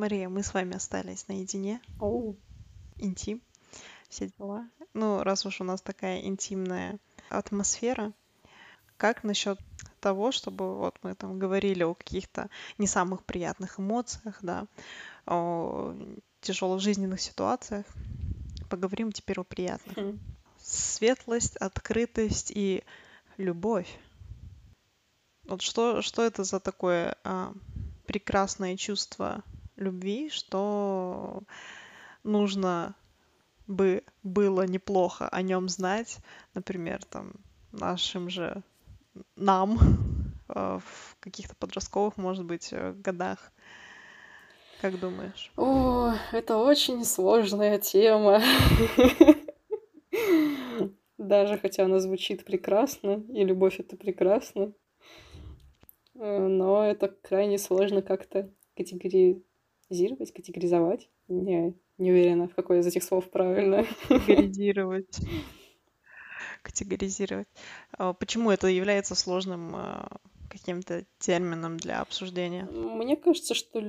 Мария, мы с вами остались наедине. Оу. Интим, все дела. Ну, раз уж у нас такая интимная атмосфера, как насчет того, чтобы вот мы там говорили о каких-то не самых приятных эмоциях, да, о тяжелых жизненных ситуациях. Поговорим теперь о приятных. Хм. Светлость, открытость и любовь. Вот что, что это за такое а, прекрасное чувство любви, что нужно бы было неплохо о нем знать, например, там нашим же нам э, в каких-то подростковых, может быть, э, годах. Как думаешь? О, это очень сложная тема. Даже хотя она звучит прекрасно, и любовь это прекрасно, э, но это крайне сложно как-то категоризировать, категоризовать. Не, не уверена, в какое из этих слов правильно. Категоризировать. Категоризировать. А почему это является сложным а, каким-то термином для обсуждения? Мне кажется, что,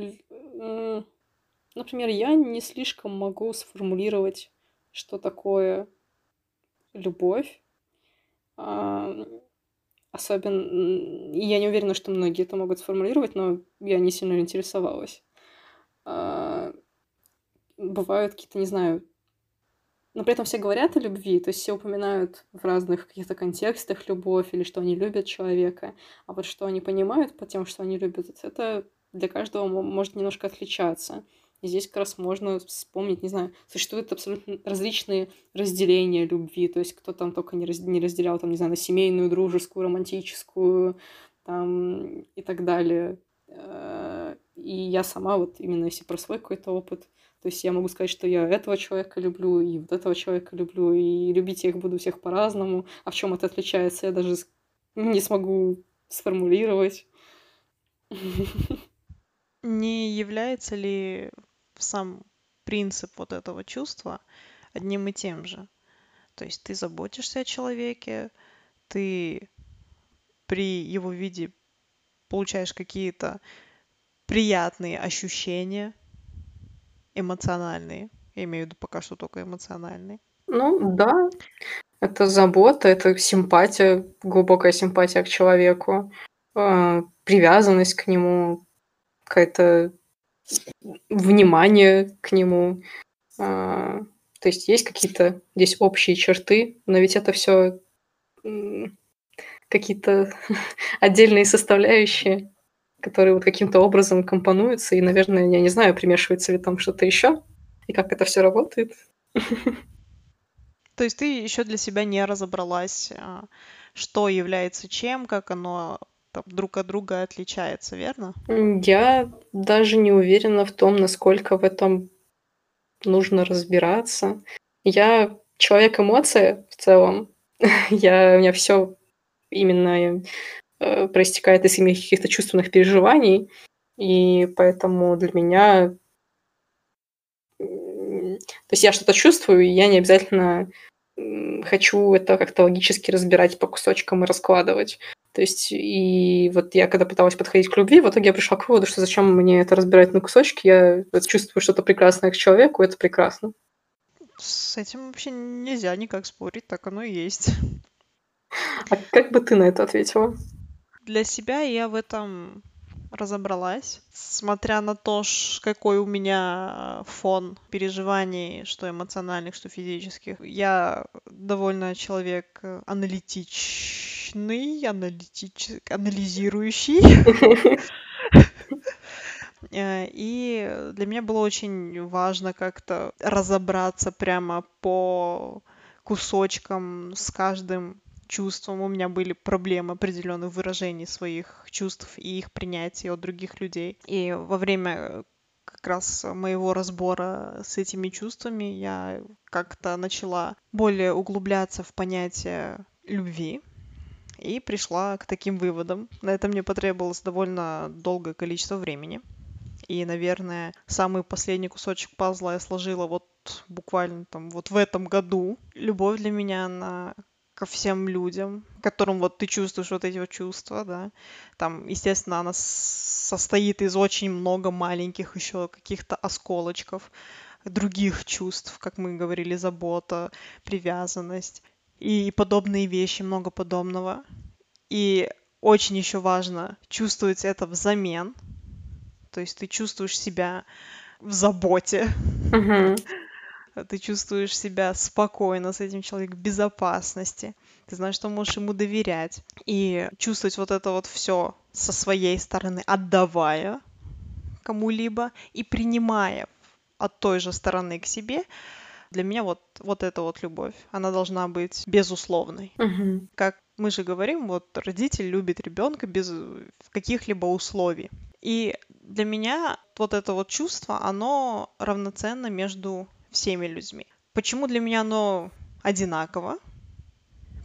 например, я не слишком могу сформулировать, что такое любовь. А, особенно, я не уверена, что многие это могут сформулировать, но я не сильно интересовалась. Бывают какие-то, не знаю, но при этом все говорят о любви, то есть все упоминают в разных каких-то контекстах любовь или что они любят человека, а вот что они понимают под тем, что они любят, это для каждого может немножко отличаться. И здесь как раз можно вспомнить, не знаю, существуют абсолютно различные разделения любви, то есть кто там только не, раз, не разделял, там, не знаю, на семейную, дружескую, романтическую, там, и так далее. И я сама вот именно если про свой какой-то опыт, то есть я могу сказать, что я этого человека люблю, и вот этого человека люблю, и любить я их буду всех по-разному. А в чем это отличается, я даже не смогу сформулировать. Не является ли сам принцип вот этого чувства одним и тем же? То есть ты заботишься о человеке, ты при его виде получаешь какие-то приятные ощущения, эмоциональные. Я имею в виду пока что только эмоциональные. Ну да, это забота, это симпатия, глубокая симпатия к человеку, э, привязанность к нему, какое-то внимание к нему. Э, то есть есть какие-то здесь общие черты, но ведь это все какие-то отдельные составляющие которые вот каким-то образом компонуются, и, наверное, я не знаю, примешивается ли там что-то еще, и как это все работает. То есть ты еще для себя не разобралась, а, что является чем, как оно там, друг от друга отличается, верно? Я даже не уверена в том, насколько в этом нужно разбираться. Я человек эмоция в целом. я, у меня все именно э, проистекает из моих каких-то чувственных переживаний, и поэтому для меня... То есть я что-то чувствую, и я не обязательно хочу это как-то логически разбирать по кусочкам и раскладывать. То есть, и вот я когда пыталась подходить к любви, в итоге я пришла к выводу, что зачем мне это разбирать на кусочки, я чувствую что-то прекрасное к человеку, это прекрасно. С этим вообще нельзя никак спорить, так оно и есть. А как бы ты на это ответила? Для себя я в этом разобралась. Смотря на то, какой у меня фон переживаний, что эмоциональных, что физических, я довольно человек аналитичный, аналитич... анализирующий. Э, и для меня было очень важно как-то разобраться прямо по кусочкам с каждым чувством. У меня были проблемы определенных выражений своих чувств и их принятия от других людей. И во время как раз моего разбора с этими чувствами я как-то начала более углубляться в понятие любви и пришла к таким выводам. На это мне потребовалось довольно долгое количество времени. И, наверное, самый последний кусочек пазла я сложила вот буквально там вот в этом году. Любовь для меня, она ко всем людям, которым вот ты чувствуешь вот эти вот чувства, да. Там, естественно, она состоит из очень много маленьких еще каких-то осколочков других чувств, как мы говорили, забота, привязанность и подобные вещи, много подобного. И очень еще важно чувствовать это взамен. То есть ты чувствуешь себя в заботе. Uh-huh. Ты чувствуешь себя спокойно с этим человеком, в безопасности. Ты знаешь, что можешь ему доверять. И чувствовать вот это вот все со своей стороны, отдавая кому-либо и принимая от той же стороны к себе, для меня вот, вот эта вот любовь, она должна быть безусловной. Угу. Как мы же говорим, вот родитель любит ребенка без каких-либо условий. И для меня вот это вот чувство, оно равноценно между всеми людьми. Почему для меня оно одинаково?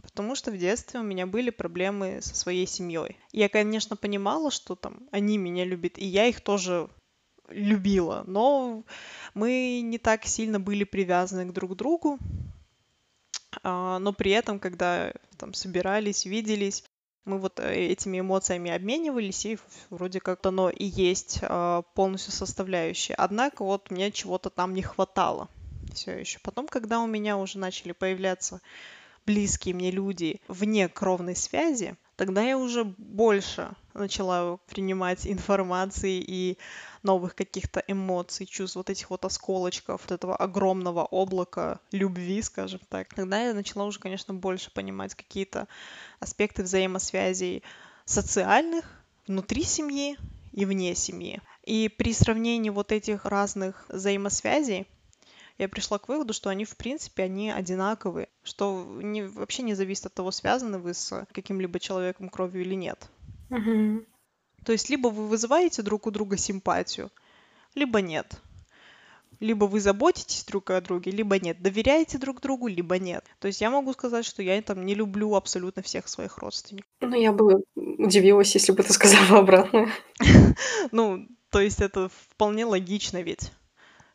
Потому что в детстве у меня были проблемы со своей семьей. Я, конечно, понимала, что там они меня любят, и я их тоже любила, но мы не так сильно были привязаны к друг другу, а, но при этом, когда там собирались, виделись, мы вот э, этими эмоциями обменивались, и вроде как оно и есть а, полностью составляющее. Однако вот мне чего-то там не хватало все еще. Потом, когда у меня уже начали появляться близкие мне люди вне кровной связи, тогда я уже больше начала принимать информации и новых каких-то эмоций, чувств, вот этих вот осколочков, вот этого огромного облака любви, скажем так. Тогда я начала уже, конечно, больше понимать какие-то аспекты взаимосвязей социальных, внутри семьи и вне семьи. И при сравнении вот этих разных взаимосвязей я пришла к выводу, что они, в принципе, они одинаковые, что не, вообще не зависит от того, связаны вы с каким-либо человеком кровью или нет. Угу. То есть либо вы вызываете друг у друга симпатию, либо нет. Либо вы заботитесь друг о друге, либо нет. Доверяете друг другу, либо нет. То есть я могу сказать, что я там не люблю абсолютно всех своих родственников. Ну, я бы удивилась, если бы ты сказала обратное. Ну, то есть это вполне логично ведь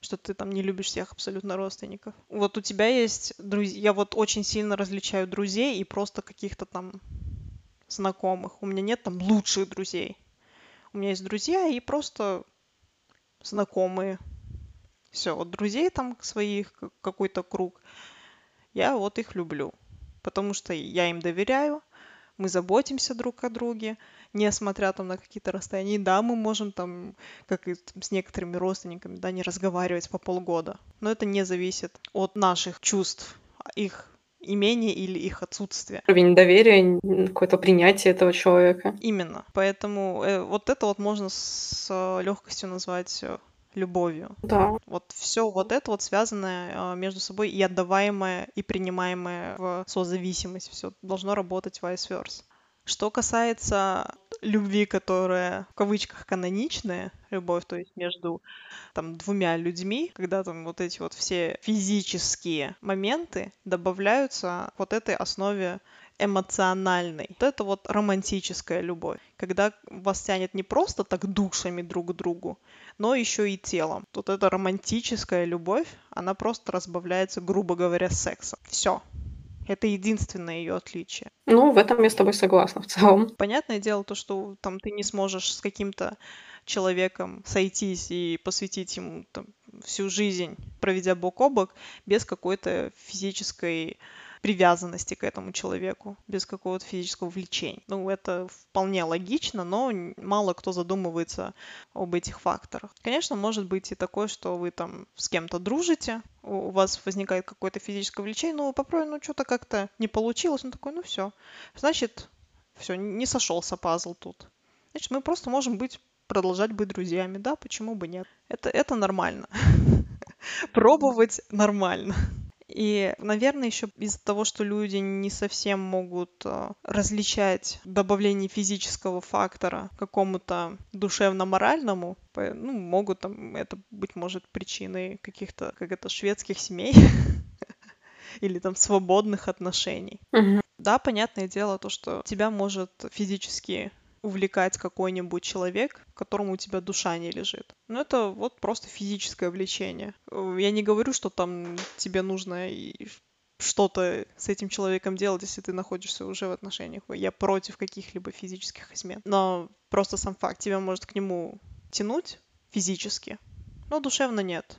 что ты там не любишь всех абсолютно родственников. Вот у тебя есть друзья, я вот очень сильно различаю друзей и просто каких-то там знакомых. У меня нет там лучших друзей. У меня есть друзья и просто знакомые. Все, вот друзей там своих, какой-то круг. Я вот их люблю. Потому что я им доверяю, мы заботимся друг о друге, несмотря там на какие-то расстояния. И да, мы можем там, как и с некоторыми родственниками, да, не разговаривать по полгода. Но это не зависит от наших чувств, их имение или их отсутствие. Уровень доверия, какое-то принятие этого человека. Именно. Поэтому э, вот это вот можно с э, легкостью назвать э, любовью. Да. Вот все вот это вот связанное э, между собой и отдаваемое, и принимаемое в созависимость. Все должно работать vice versa. Что касается любви, которая в кавычках каноничная, любовь, то есть между там двумя людьми, когда там вот эти вот все физические моменты добавляются вот этой основе эмоциональной. Вот это вот романтическая любовь, когда вас тянет не просто так душами друг к другу, но еще и телом. Вот эта романтическая любовь, она просто разбавляется, грубо говоря, сексом. Все. Это единственное ее отличие. Ну, в этом я с тобой согласна в целом. Понятное дело то, что там ты не сможешь с каким-то человеком сойтись и посвятить ему там, всю жизнь, проведя бок о бок, без какой-то физической привязанности к этому человеку, без какого-то физического влечения. Ну, это вполне логично, но мало кто задумывается об этих факторах. Конечно, может быть и такое, что вы там с кем-то дружите, у вас возникает какое-то физическое влечение, ну, попробуй, ну, что-то как-то не получилось, ну, такой, ну, все. Значит, все, не сошелся пазл тут. Значит, мы просто можем быть продолжать быть друзьями, да, почему бы нет? Это, это нормально. Пробовать нормально. И, наверное, еще из-за того, что люди не совсем могут э, различать добавление физического фактора какому-то душевно-моральному, ну, могут там, это, быть может, причиной каких-то, как это, шведских семей или там свободных отношений. Да, понятное дело, то, что тебя может физически увлекать какой-нибудь человек, которому у тебя душа не лежит. Ну, это вот просто физическое влечение. Я не говорю, что там тебе нужно и что-то с этим человеком делать, если ты находишься уже в отношениях. Я против каких-либо физических измен. Но просто сам факт тебя может к нему тянуть физически, но душевно нет.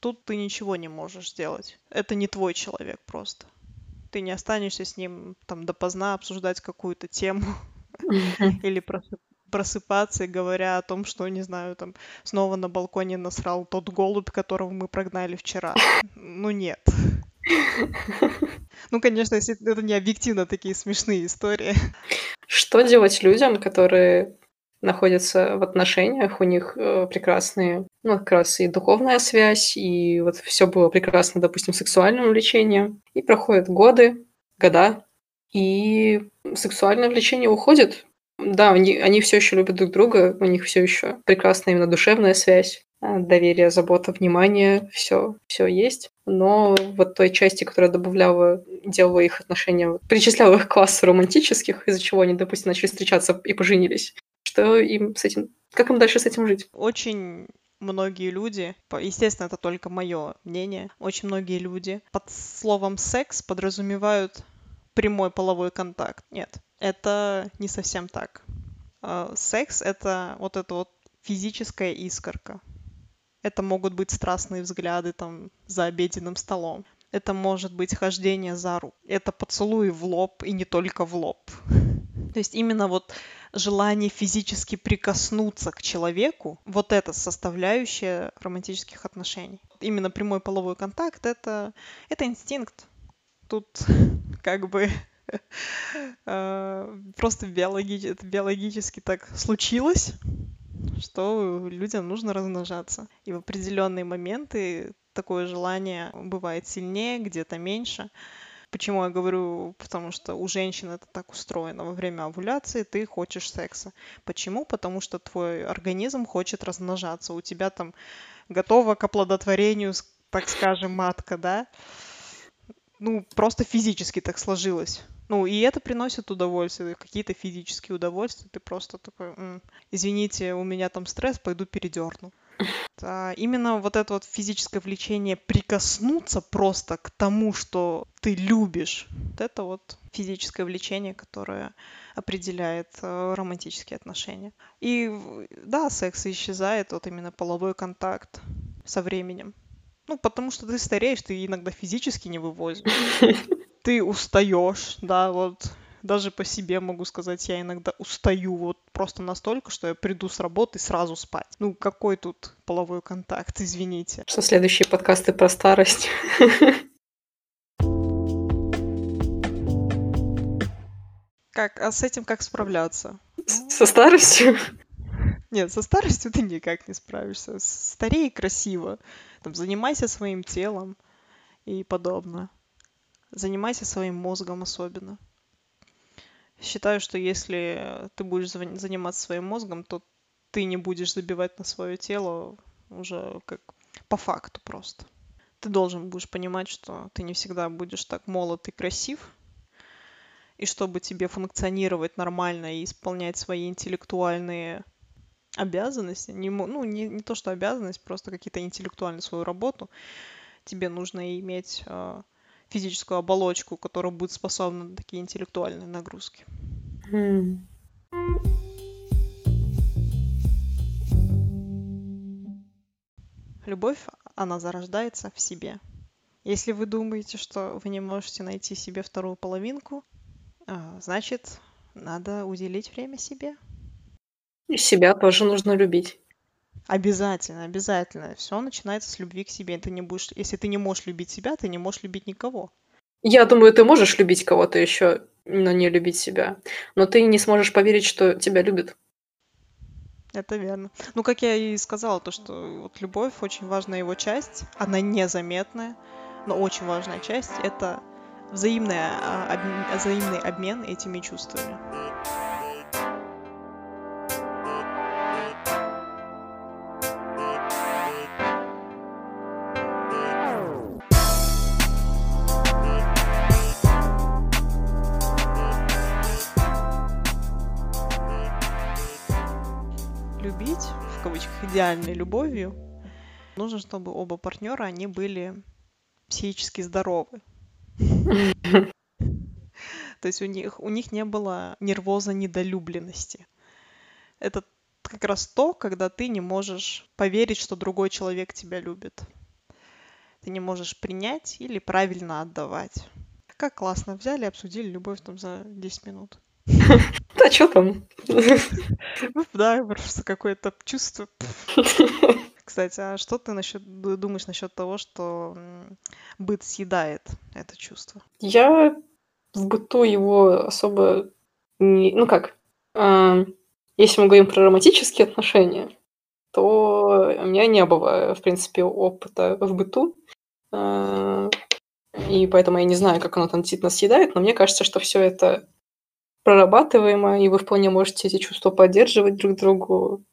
Тут ты ничего не можешь сделать. Это не твой человек просто. Ты не останешься с ним там допоздна обсуждать какую-то тему или просыпаться, говоря о том, что, не знаю, там снова на балконе насрал тот голубь, которого мы прогнали вчера. Ну нет. Ну, конечно, если это не объективно такие смешные истории. Что делать людям, которые находятся в отношениях, у них э, прекрасные, ну, как раз и духовная связь, и вот все было прекрасно, допустим, сексуальным влечением, и проходят годы, года, и сексуальное влечение уходит. Да, они, они все еще любят друг друга, у них все еще прекрасная именно душевная связь, э, доверие, забота, внимание, все, все есть. Но вот той части, которая добавляла, делала их отношения, причисляла их к классу романтических, из-за чего они, допустим, начали встречаться и поженились, что им с этим, как им дальше с этим жить? Очень многие люди, естественно, это только мое мнение, очень многие люди под словом секс подразумевают прямой половой контакт. Нет, это не совсем так. А, секс — это вот эта вот физическая искорка. Это могут быть страстные взгляды там за обеденным столом. Это может быть хождение за руку. Это поцелуй в лоб и не только в лоб. То есть именно вот желание физически прикоснуться к человеку, вот это составляющая романтических отношений. Именно прямой половой контакт это, это инстинкт. Тут как бы э, просто биологи биологически так случилось, что людям нужно размножаться. И в определенные моменты такое желание бывает сильнее, где-то меньше. Почему я говорю? Потому что у женщин это так устроено. Во время овуляции ты хочешь секса. Почему? Потому что твой организм хочет размножаться. У тебя там готова к оплодотворению, так скажем, матка, да? Ну, просто физически так сложилось. Ну, и это приносит удовольствие, какие-то физические удовольствия. Ты просто такой, М, извините, у меня там стресс, пойду передерну. А именно вот это вот физическое влечение прикоснуться просто к тому, что ты любишь, вот это вот физическое влечение, которое определяет э, романтические отношения. И да, секс исчезает, вот именно половой контакт со временем. Ну, потому что ты стареешь, ты иногда физически не вывозишь. Ты устаешь, да, вот даже по себе могу сказать, я иногда устаю вот просто настолько, что я приду с работы сразу спать. Ну, какой тут половой контакт, извините. Что следующие подкасты про старость. Как, а с этим как справляться? Со старостью? Нет, со старостью ты никак не справишься. Старей красиво. Там, занимайся своим телом и подобное. Занимайся своим мозгом особенно. Считаю, что если ты будешь заниматься своим мозгом, то ты не будешь забивать на свое тело уже как по факту просто. Ты должен будешь понимать, что ты не всегда будешь так молод и красив, и чтобы тебе функционировать нормально и исполнять свои интеллектуальные обязанности, не, ну, не, не то что обязанность, просто какие-то интеллектуальные свою работу, тебе нужно иметь э, физическую оболочку, которая будет способна на такие интеллектуальные нагрузки. Mm. Любовь, она зарождается в себе. Если вы думаете, что вы не можете найти себе вторую половинку, а, значит, надо уделить время себе. И себя тоже нужно любить. Обязательно, обязательно. Все начинается с любви к себе. Ты не будешь, если ты не можешь любить себя, ты не можешь любить никого. Я думаю, ты можешь любить кого-то еще, но не любить себя. Но ты не сможешь поверить, что тебя любят. Это верно. Ну, как я и сказала, то, что вот любовь очень важная его часть. Она незаметная, но очень важная часть — это взаимная, а, обмен, взаимный обмен этими чувствами. Идеальной любовью, нужно, чтобы оба партнера, они были психически здоровы. То есть у них, у них не было нервоза недолюбленности. Это как раз то, когда ты не можешь поверить, что другой человек тебя любит. Ты не можешь принять или правильно отдавать. Как классно. Взяли, обсудили любовь там за 10 минут. Да что там? Да, просто какое-то чувство. Кстати, а что ты насчет, думаешь насчет того, что быт съедает это чувство? Я в быту его особо не... Ну как, а, если мы говорим про романтические отношения, то у меня не было, в принципе, опыта в быту. А, и поэтому я не знаю, как оно там действительно съедает, но мне кажется, что все это прорабатываемо, и вы вполне можете эти чувства поддерживать друг другу,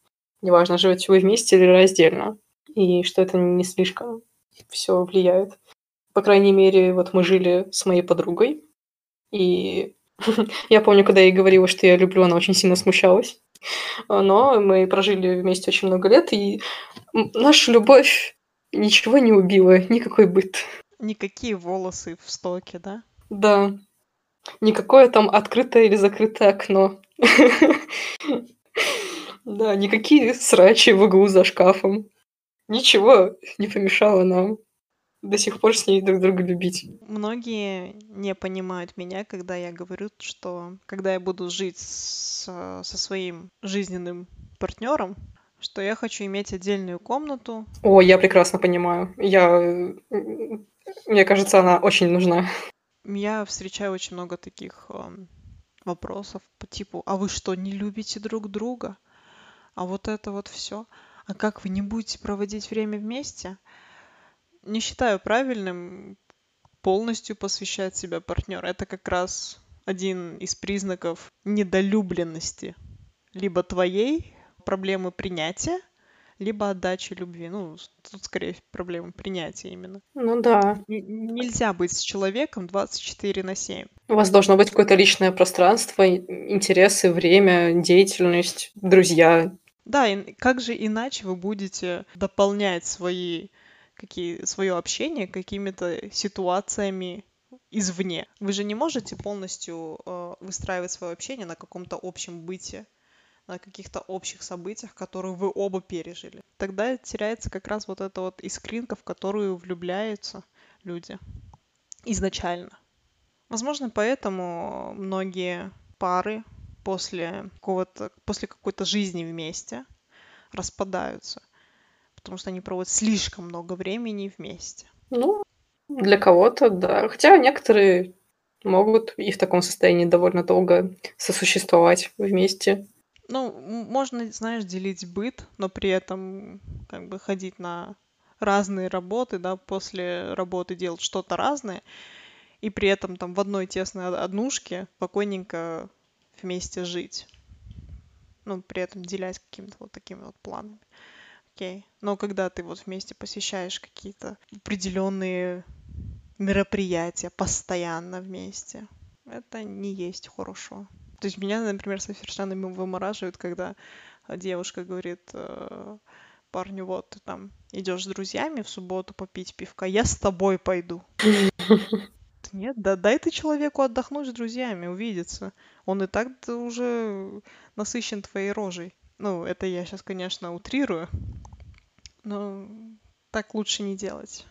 неважно, живете вы вместе или раздельно, и что это не слишком все влияет. По крайней мере, вот мы жили с моей подругой, и я помню, когда я ей говорила, что я люблю, она очень сильно смущалась. Но мы прожили вместе очень много лет, и наша любовь ничего не убила, никакой быт. Никакие волосы в стоке, да? Да. Никакое там открытое или закрытое окно. Да, никакие срачи в углу за шкафом. Ничего не помешало нам до сих пор с ней друг друга любить. Многие не понимают меня, когда я говорю, что когда я буду жить с, со своим жизненным партнером, что я хочу иметь отдельную комнату. О, я прекрасно понимаю. Я... Мне кажется, она очень нужна. Я встречаю очень много таких э, вопросов по типу, а вы что, не любите друг друга? А вот это вот все. А как вы не будете проводить время вместе? не считаю правильным полностью посвящать себя партнеру. Это как раз один из признаков недолюбленности. Либо твоей проблемы принятия, либо отдачи любви. Ну, тут скорее проблема принятия именно. Ну да. Н- нельзя быть с человеком 24 на 7. У вас должно быть какое-то личное пространство, интересы, время, деятельность, друзья. Да, и как же иначе вы будете дополнять свои какие, свое общение какими-то ситуациями извне. Вы же не можете полностью э, выстраивать свое общение на каком-то общем быте, на каких-то общих событиях, которые вы оба пережили. Тогда теряется как раз вот эта вот искринка, в которую влюбляются люди изначально. Возможно, поэтому многие пары после какого-то после какой-то жизни вместе распадаются потому что они проводят слишком много времени вместе. Ну, для кого-то, да. Хотя некоторые могут и в таком состоянии довольно долго сосуществовать вместе. Ну, можно, знаешь, делить быт, но при этом как бы ходить на разные работы, да, после работы делать что-то разное, и при этом там в одной тесной однушке спокойненько вместе жить. Ну, при этом делясь какими-то вот такими вот планами окей. Но когда ты вот вместе посещаешь какие-то определенные мероприятия постоянно вместе, это не есть хорошо. То есть меня, например, совершенно вымораживает, когда девушка говорит э, парню, вот ты там идешь с друзьями в субботу попить пивка, я с тобой пойду. Нет, да дай ты человеку отдохнуть с друзьями, увидеться. Он и так уже насыщен твоей рожей. Ну, это я сейчас, конечно, утрирую. Но так лучше не делать.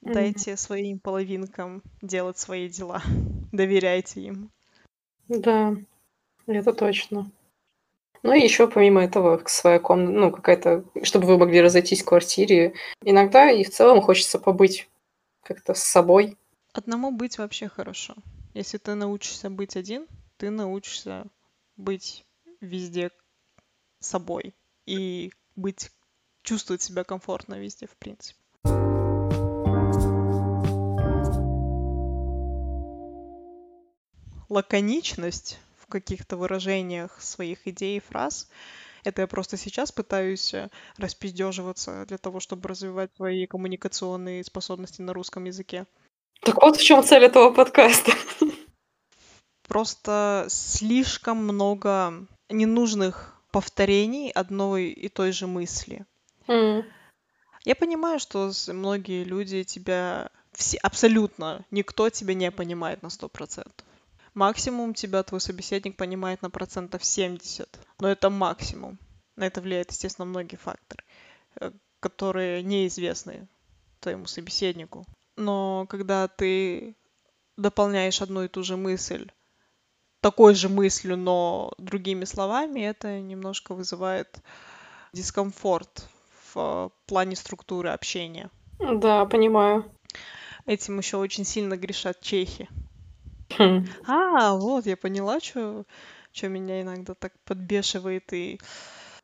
Дайте своим половинкам делать свои дела. Доверяйте им. Да, это точно. Ну и еще помимо этого своя комната, ну какая-то, чтобы вы могли разойтись в квартире. Иногда и в целом хочется побыть как-то с собой. Одному быть вообще хорошо. Если ты научишься быть один, ты научишься быть везде собой и быть чувствовать себя комфортно везде, в принципе. Лаконичность в каких-то выражениях своих идей и фраз это я просто сейчас пытаюсь э, распиздеживаться для того, чтобы развивать свои коммуникационные способности на русском языке. Так вот в чем цель этого подкаста. Просто слишком много ненужных повторений одной и той же мысли. Mm. Я понимаю, что многие люди тебя все, абсолютно никто тебя не понимает на 100%. Максимум тебя твой собеседник понимает на процентов 70, но это максимум. На это влияет, естественно, многие факторы, э, которые неизвестны твоему собеседнику. Но когда ты дополняешь одну и ту же мысль такой же мыслью, но другими словами, это немножко вызывает дискомфорт в плане структуры общения. Да, понимаю. Этим еще очень сильно грешат чехи. Хм. А, вот, я поняла, что меня иногда так подбешивает и...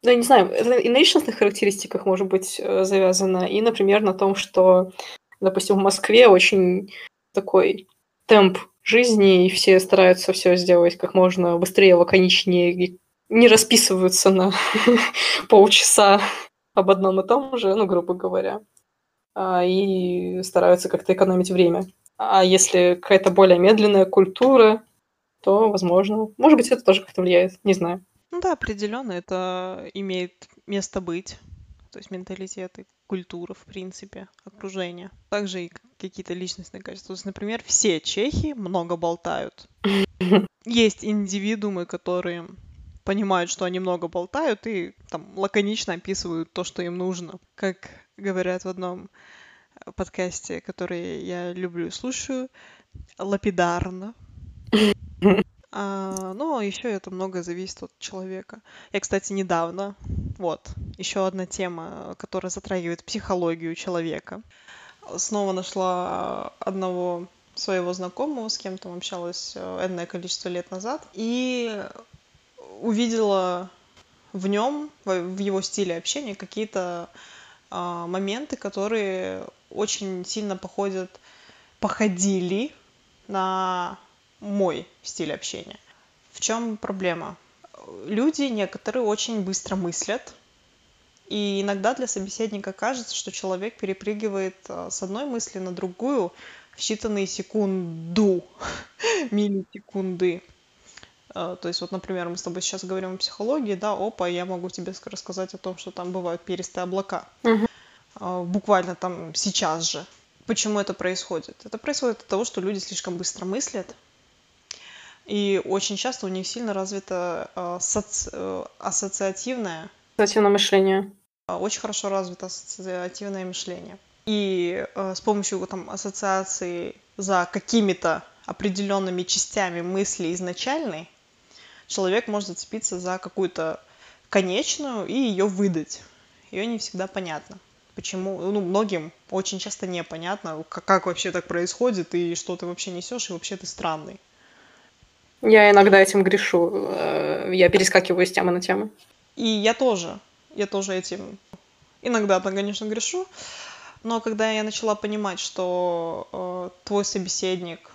Ну, я не знаю, это и на личностных характеристиках может быть э, завязано, и, например, на том, что, допустим, в Москве очень такой темп жизни, и все стараются все сделать как можно быстрее, лаконичнее, и не расписываются на полчаса об одном и том же, ну, грубо говоря, а, и стараются как-то экономить время. А если какая-то более медленная культура, то, возможно, может быть, это тоже как-то влияет, не знаю. Ну да, определенно это имеет место быть. То есть менталитеты, культура, в принципе, окружение. Также и какие-то личностные качества. То есть, например, все чехи много болтают. Есть индивидуумы, которые понимают, что они много болтают и там лаконично описывают то, что им нужно. Как говорят в одном подкасте, который я люблю и слушаю, лапидарно. А, ну, еще это много зависит от человека. Я, кстати, недавно, вот, еще одна тема, которая затрагивает психологию человека. Снова нашла одного своего знакомого, с кем то общалась э, энное количество лет назад, и увидела в нем, в его стиле общения какие-то а, моменты, которые очень сильно походят, походили на мой стиль общения. В чем проблема? Люди некоторые очень быстро мыслят, и иногда для собеседника кажется, что человек перепрыгивает а, с одной мысли на другую в считанные секунду, миллисекунды. А, то есть вот, например, мы с тобой сейчас говорим о психологии, да, опа, я могу тебе рассказать о том, что там бывают перистые облака. Uh-huh. Буквально там сейчас же. Почему это происходит? Это происходит от того, что люди слишком быстро мыслят, и очень часто у них сильно развито э, соци... Э, ассоциативное... Ассоциативное мышление. Очень хорошо развито ассоциативное мышление. И э, с помощью там, ассоциации за какими-то определенными частями мысли изначальной человек может зацепиться за какую-то конечную и ее выдать. Ее не всегда понятно. Почему, ну, многим очень часто непонятно, как, как вообще так происходит, и что ты вообще несешь, и вообще ты странный. Я иногда этим грешу. Э, я перескакиваю с темы на тему. И я тоже. Я тоже этим иногда, конечно, грешу. Но когда я начала понимать, что э, твой собеседник,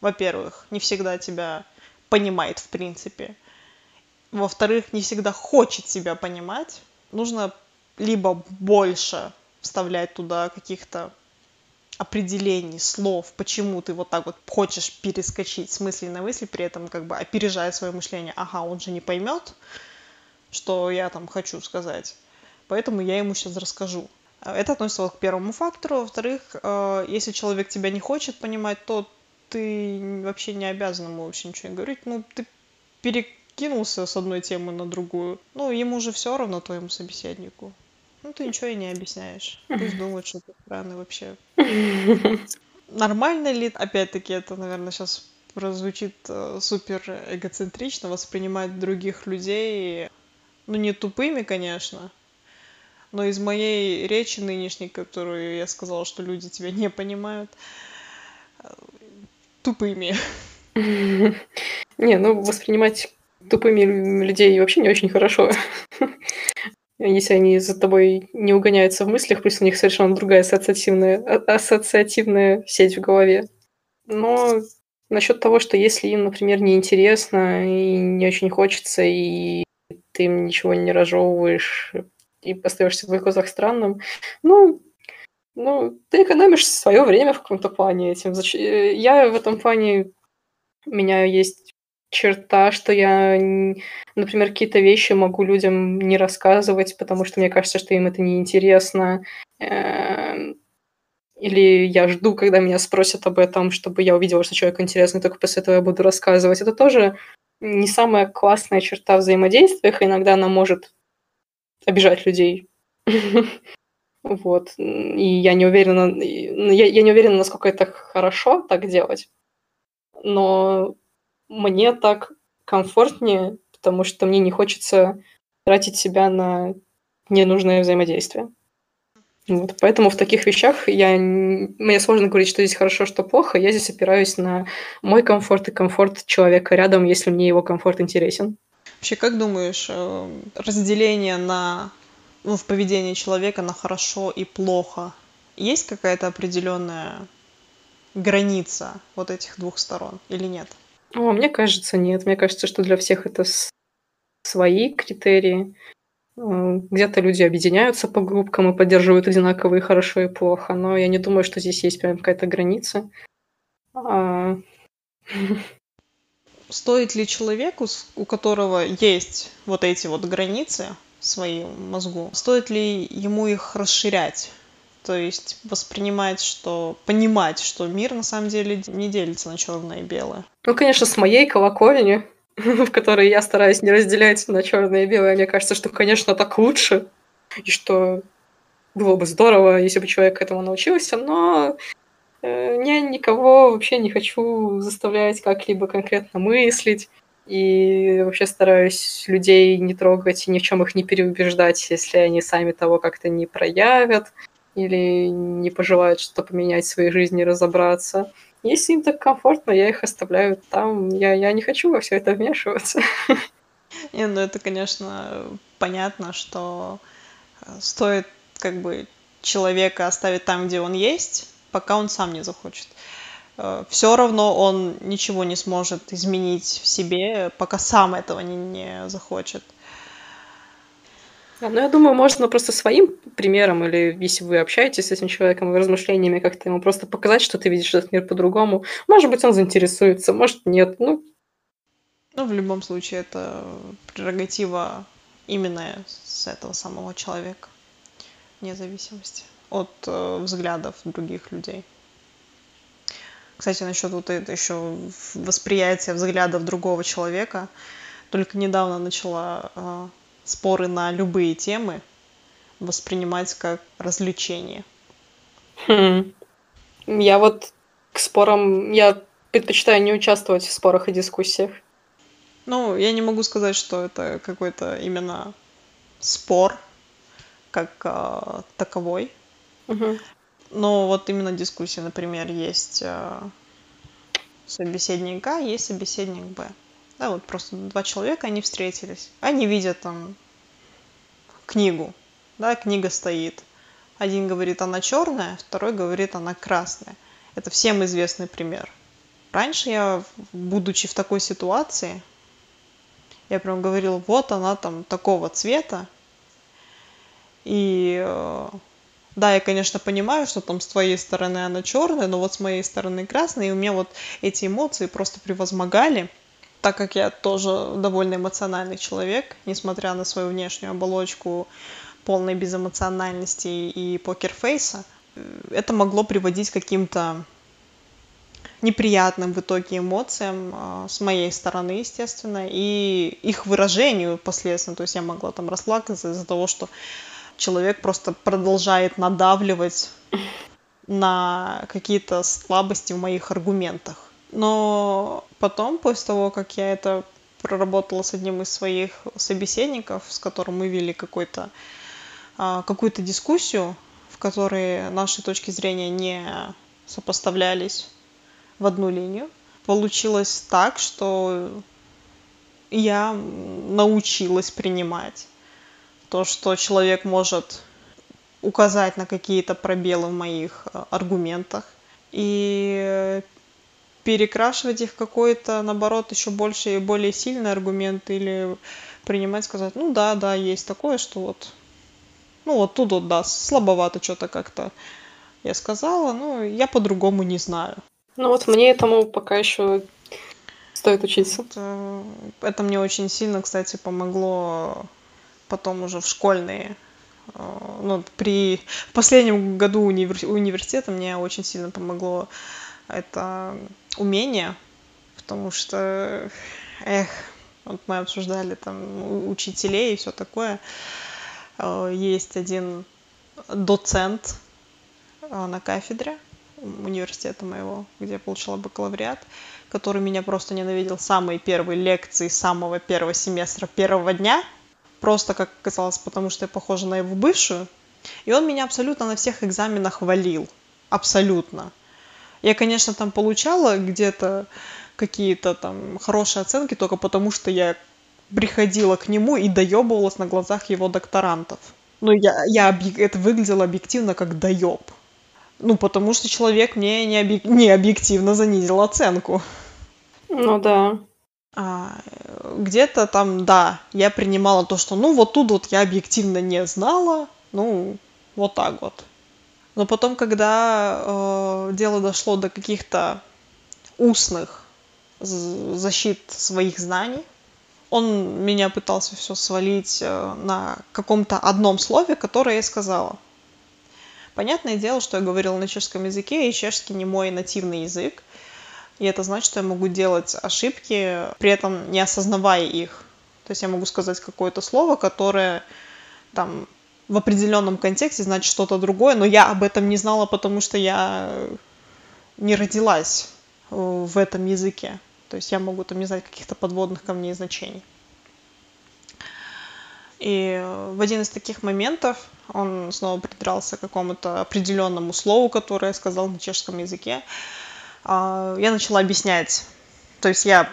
во-первых, не всегда тебя понимает в принципе, во-вторых, не всегда хочет тебя понимать, нужно либо больше вставлять туда каких-то определений, слов, почему ты вот так вот хочешь перескочить с мысли на мысли, при этом как бы опережая свое мышление. Ага, он же не поймет, что я там хочу сказать. Поэтому я ему сейчас расскажу. Это относится вот к первому фактору. Во-вторых, э, если человек тебя не хочет понимать, то ты вообще не обязан ему вообще ничего не говорить. Ну, ты перекинулся с одной темы на другую. Ну, ему же все равно, твоему собеседнику. Ну, ты ничего и не объясняешь. Пусть думают, что ты странный вообще. Нормально ли, опять-таки, это, наверное, сейчас прозвучит э, супер эгоцентрично, воспринимать других людей, ну, не тупыми, конечно, но из моей речи нынешней, которую я сказала, что люди тебя не понимают, э, тупыми. Не, ну, воспринимать тупыми людей вообще не очень хорошо если они за тобой не угоняются в мыслях, плюс у них совершенно другая ассоциативная, а, ассоциативная сеть в голове. Но насчет того, что если им, например, неинтересно и не очень хочется, и ты им ничего не разжевываешь и остаешься в их глазах странным, ну, ну, ты экономишь свое время в каком-то плане этим. Я в этом плане у меня есть черта, что я, например, какие-то вещи могу людям не рассказывать, потому что мне кажется, что им это неинтересно. Эм, или я жду, когда меня спросят об этом, чтобы я увидела, что человек интересный, только после этого я буду рассказывать. Это тоже не самая классная черта взаимодействия, иногда она может обижать людей. Вот. И я не уверена, я, я не уверена, насколько это хорошо так делать. Но мне так комфортнее, потому что мне не хочется тратить себя на ненужное взаимодействие. Вот, поэтому в таких вещах я, мне сложно говорить, что здесь хорошо, что плохо. Я здесь опираюсь на мой комфорт и комфорт человека рядом, если мне его комфорт интересен. Вообще, как думаешь, э, разделение на, ну, в поведении человека на хорошо и плохо, есть какая-то определенная граница вот этих двух сторон или нет? О, мне кажется, нет. Мне кажется, что для всех это свои критерии. Где-то люди объединяются по группкам и поддерживают одинаковые хорошо и плохо, но я не думаю, что здесь есть прям какая-то граница. А... Стоит ли человеку, у которого есть вот эти вот границы в своем мозгу, стоит ли ему их расширять? То есть воспринимать, что понимать, что мир на самом деле не делится на черное и белое. Ну, конечно, с моей колокольни в которой я стараюсь не разделять на черное и белое. Мне кажется, что, конечно, так лучше, и что было бы здорово, если бы человек этому научился, но э, я никого вообще не хочу заставлять как-либо конкретно мыслить, и вообще стараюсь людей не трогать и ни в чем их не переубеждать, если они сами того как-то не проявят или не пожелают что-то поменять в своей жизни, разобраться. Если им так комфортно, я их оставляю там. Я, я не хочу во все это вмешиваться. Не, ну это, конечно, понятно, что э, стоит как бы человека оставить там, где он есть, пока он сам не захочет. Э, все равно он ничего не сможет изменить в себе, пока сам этого не, не захочет. Да, ну, я думаю, можно просто своим примером или если вы общаетесь с этим человеком и размышлениями как-то ему просто показать, что ты видишь этот мир по-другому. Может быть, он заинтересуется, может, нет. Ну, ну, в любом случае, это прерогатива именно с этого самого человека, вне зависимости от э, взглядов других людей. Кстати, насчет вот это еще восприятия взглядов другого человека. Только недавно начала э, споры на любые темы воспринимать как развлечение. Хм. Я вот к спорам, я предпочитаю не участвовать в спорах и дискуссиях. Ну, я не могу сказать, что это какой-то именно спор как э, таковой. Угу. Но вот именно дискуссия, например, есть э, собеседник А, есть собеседник Б. Да, вот просто два человека, они встретились. Они видят там книгу. Да, книга стоит. Один говорит, она черная, второй говорит, она красная. Это всем известный пример. Раньше я, будучи в такой ситуации, я прям говорил, вот она там такого цвета. И э, да, я, конечно, понимаю, что там с твоей стороны она черная, но вот с моей стороны красная, и у меня вот эти эмоции просто превозмогали – так как я тоже довольно эмоциональный человек, несмотря на свою внешнюю оболочку полной безэмоциональности и покерфейса, э, это могло приводить к каким-то неприятным в итоге эмоциям э, с моей стороны, естественно, и их выражению последственно. То есть я могла там расплакаться из-за того, что человек просто продолжает надавливать на какие-то слабости в моих аргументах. Но потом, после того, как я это проработала с одним из своих собеседников, с которым мы вели какой-то, а, какую-то дискуссию, в которой наши точки зрения не сопоставлялись в одну линию, получилось так, что я научилась принимать то, что человек может указать на какие-то пробелы в моих а, аргументах. И перекрашивать их в какой-то, наоборот, еще больше и более сильный аргумент или принимать, сказать, ну да, да, есть такое, что вот, ну вот тут вот, да, слабовато что-то как-то я сказала, ну, я по-другому не знаю. Ну вот мне этому пока еще стоит учиться. Это, это мне очень сильно, кстати, помогло потом уже в школьные ну, при последнем году универ... университета мне очень сильно помогло это умение, потому что, эх, вот мы обсуждали там учителей и все такое. Э, есть один доцент э, на кафедре университета моего, где я получила бакалавриат, который меня просто ненавидел самые первые лекции самого первого семестра первого дня, просто, как казалось, потому что я похожа на его бывшую. И он меня абсолютно на всех экзаменах хвалил. Абсолютно. Я, конечно, там получала где-то какие-то там хорошие оценки только потому, что я приходила к нему и доебывалась на глазах его докторантов. Ну, я, я это выглядело объективно как доеб. Ну, потому что человек мне не, объек... не объективно занизил оценку. Ну да. А, где-то там, да, я принимала то, что ну вот тут вот я объективно не знала, ну вот так вот. Но потом, когда э, дело дошло до каких-то устных защит своих знаний, он меня пытался все свалить э, на каком-то одном слове, которое я сказала. Понятное дело, что я говорила на чешском языке, и чешский не мой нативный язык. И это значит, что я могу делать ошибки, при этом не осознавая их. То есть я могу сказать какое-то слово, которое там в определенном контексте значит что-то другое, но я об этом не знала, потому что я не родилась в этом языке. То есть я могу там не знать каких-то подводных камней значений. И в один из таких моментов он снова придрался к какому-то определенному слову, которое я сказал на чешском языке. А, я начала объяснять. То есть я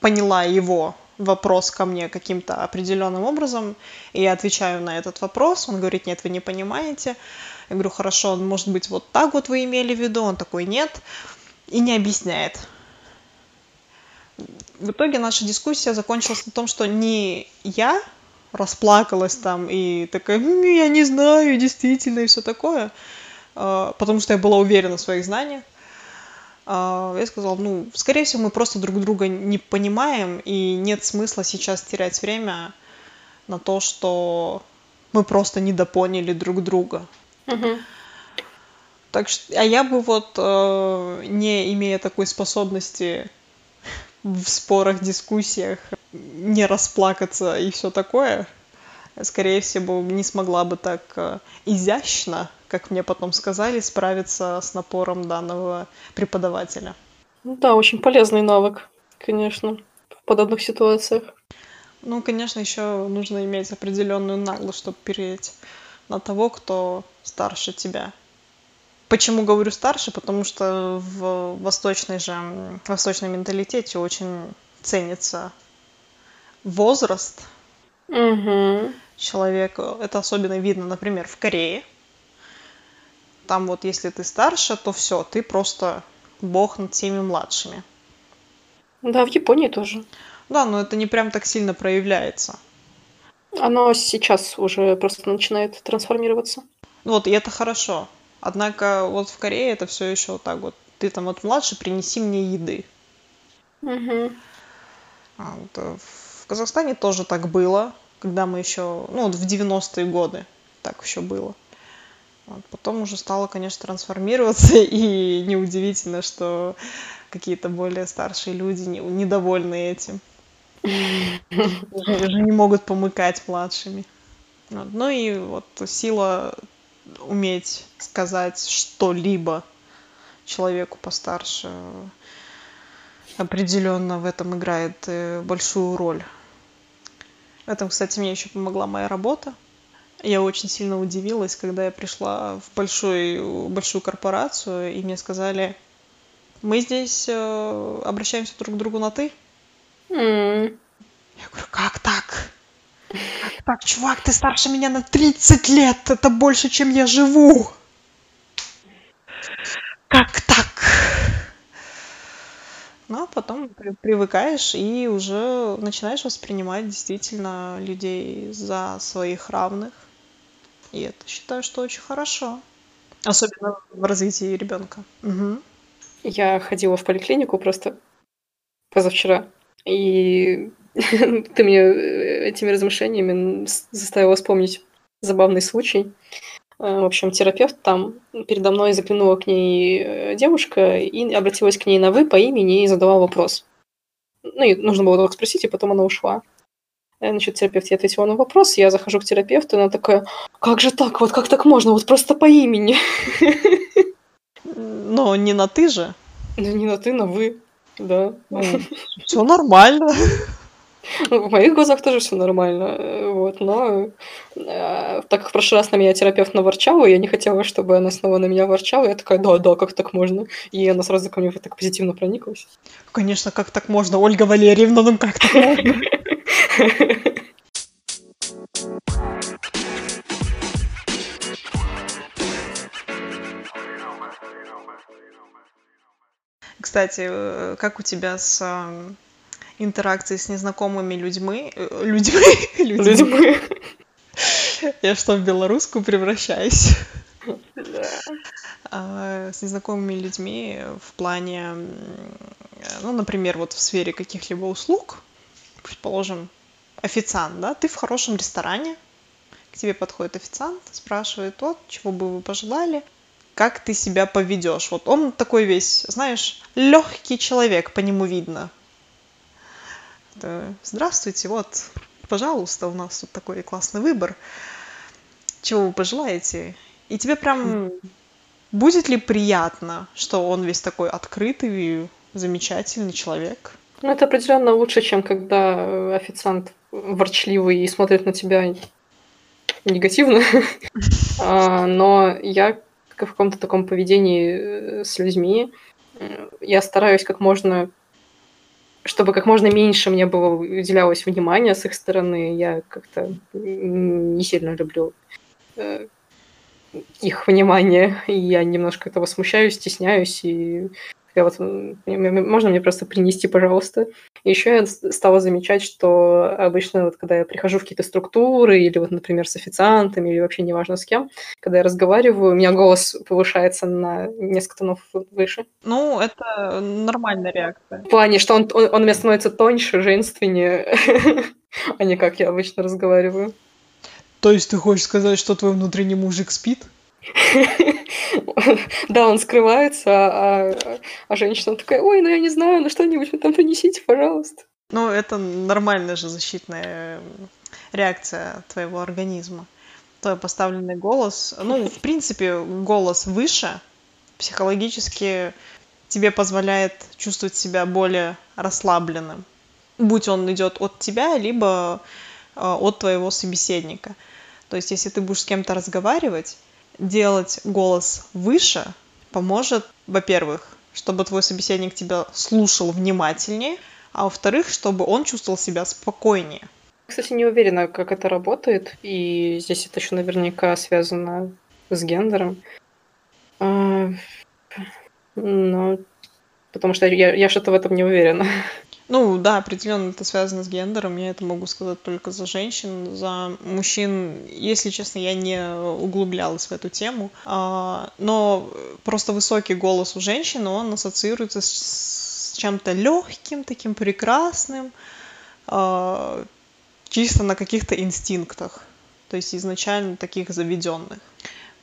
поняла его вопрос ко мне каким-то определенным образом, и я отвечаю на этот вопрос. Он говорит, нет, вы не понимаете. Я говорю, хорошо, может быть, вот так вот вы имели в виду? Он такой, нет. И не объясняет. В итоге наша дискуссия закончилась на том, что не я расплакалась там и такая, я не знаю, действительно, и все такое, а, потому что я была уверена в своих знаниях. А, я сказала, ну, скорее всего, мы просто друг друга не понимаем, и нет смысла сейчас терять время на то, что мы просто недопоняли друг друга. Угу. Так что, а я бы вот, э, не имея такой способности в спорах, дискуссиях, не расплакаться и все такое, скорее всего, не смогла бы так э, изящно, как мне потом сказали, справиться с напором данного преподавателя. Ну да, очень полезный навык, конечно, в подобных ситуациях. Ну, конечно, еще нужно иметь определенную наглость, чтобы переть на того, кто старше тебя. Почему говорю старше? Потому что в восточной же, в восточном менталитете очень ценится возраст угу. человека. Это особенно видно, например, в Корее. Там вот если ты старше, то все, ты просто бог над всеми младшими. Да, в Японии тоже. Да, но это не прям так сильно проявляется. Оно сейчас уже просто начинает трансформироваться. Вот, и это хорошо. Однако вот в Корее это все еще вот так вот. Ты там вот младше, принеси мне еды. Угу. А, вот, э, в Казахстане тоже так было, когда мы еще, ну вот в 90-е годы так еще было. Потом уже стало, конечно, трансформироваться, и неудивительно, что какие-то более старшие люди не, недовольны этим. Уже не могут помыкать младшими. Вот. Ну и вот сила уметь сказать что-либо человеку постарше определенно в этом играет э, большую роль. В этом, кстати, мне еще помогла моя работа. Я очень сильно удивилась, когда я пришла в большую, большую корпорацию, и мне сказали, мы здесь э, обращаемся друг к другу на «ты». Mm. Я говорю, как так? Как так, чувак, ты старше меня на 30 лет, это больше, чем я живу. Как так? Ну, а потом привыкаешь и уже начинаешь воспринимать действительно людей за своих равных. И это считаю, что очень хорошо. Особенно в развитии ребенка. Угу. Я ходила в поликлинику просто позавчера. И ты мне э, этими размышлениями заставила вспомнить забавный случай. Э, в общем, терапевт там передо мной заглянула к ней э, девушка и обратилась к ней на «вы» по имени и задала вопрос. Ну, и нужно было только спросить, и потом она ушла. Э, значит, терапевт ей ответила на вопрос, я захожу к терапевту, она такая, как же так, вот как так можно, вот просто по имени. Но не на «ты» же. Ну, не на «ты», на «вы», да. Ну, все нормально. В моих глазах тоже все нормально, э, вот, но э, так как в прошлый раз на меня терапевт наворчала, я не хотела, чтобы она снова на меня ворчала, я такая, да, да, как так можно? И она сразу ко мне вот так позитивно прониклась. Конечно, как так можно, Ольга Валерьевна, ну как так можно? Кстати, э, как у тебя с интеракции с незнакомыми людьми. Э, людьми. Людьми. Я что, в белорусскую превращаюсь? Да. А, с незнакомыми людьми в плане, ну, например, вот в сфере каких-либо услуг, предположим, официант, да, ты в хорошем ресторане, к тебе подходит официант, спрашивает, вот, чего бы вы пожелали, как ты себя поведешь. Вот он такой весь, знаешь, легкий человек, по нему видно, Здравствуйте, вот, пожалуйста, у нас тут такой классный выбор. Чего вы пожелаете? И тебе прям будет ли приятно, что он весь такой открытый, замечательный человек? Ну, это определенно лучше, чем когда официант ворчливый и смотрит на тебя негативно. А, но я в каком-то таком поведении э, с людьми, э, я стараюсь как можно чтобы как можно меньше мне было уделялось внимания с их стороны. Я как-то не сильно люблю э, их внимание, и я немножко этого смущаюсь, стесняюсь, и я вот, можно мне просто принести, пожалуйста? И еще я стала замечать, что обычно, вот, когда я прихожу в какие-то структуры, или вот, например, с официантами, или вообще неважно с кем, когда я разговариваю, у меня голос повышается на несколько тонов выше. Ну, это нормальная реакция. В плане, что он, он, он у меня становится тоньше, женственнее, а не как я обычно разговариваю. То есть ты хочешь сказать, что твой внутренний мужик спит? Да, он скрывается, а, а женщина такая, ой, ну я не знаю, ну что-нибудь вы там принесите, пожалуйста. Ну, это нормальная же защитная реакция твоего организма. Твой поставленный голос. Ну, в принципе, голос выше психологически тебе позволяет чувствовать себя более расслабленным. Будь он идет от тебя, либо э, от твоего собеседника. То есть, если ты будешь с кем-то разговаривать, делать голос выше поможет, во-первых, чтобы твой собеседник тебя слушал внимательнее, а во-вторых, чтобы он чувствовал себя спокойнее. Кстати, не уверена, как это работает, и здесь это еще наверняка связано с гендером. А, но потому что я, я что-то в этом не уверена. Ну да, определенно это связано с гендером. Я это могу сказать только за женщин. За мужчин, если честно, я не углублялась в эту тему. А, но просто высокий голос у женщины, он ассоциируется с чем-то легким, таким прекрасным, а, чисто на каких-то инстинктах. То есть изначально таких заведенных.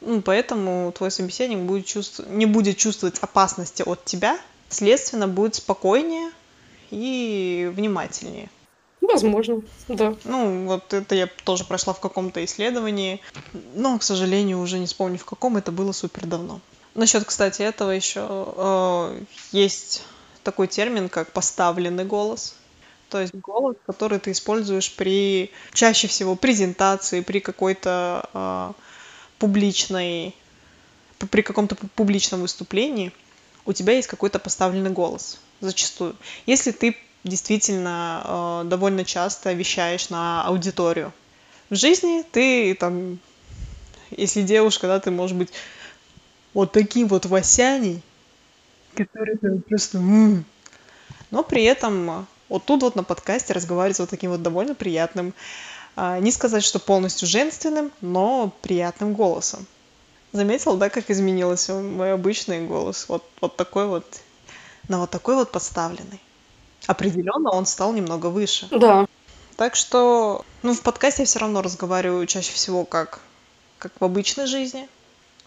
Ну, поэтому твой собеседник будет чувств... не будет чувствовать опасности от тебя, следственно, будет спокойнее, и внимательнее. Возможно, да. Ну, вот это я тоже прошла в каком-то исследовании, но, к сожалению, уже не вспомню в каком, это было супер давно. Насчет, кстати, этого еще э, есть такой термин, как поставленный голос. То есть голос, который ты используешь при чаще всего презентации, при какой-то э, публичной, при каком-то публичном выступлении, у тебя есть какой-то поставленный голос зачастую. Если ты действительно э, довольно часто вещаешь на аудиторию. В жизни ты там, если девушка, да, ты можешь быть вот таким вот Васяней, который просто... М-м". Но при этом вот тут вот на подкасте разговаривать вот таким вот довольно приятным, э, не сказать, что полностью женственным, но приятным голосом. Заметил, да, как изменился мой обычный голос? Вот, вот такой вот на вот такой вот подставленный. Определенно он стал немного выше. Да. Так что, ну, в подкасте я все равно разговариваю чаще всего как как в обычной жизни,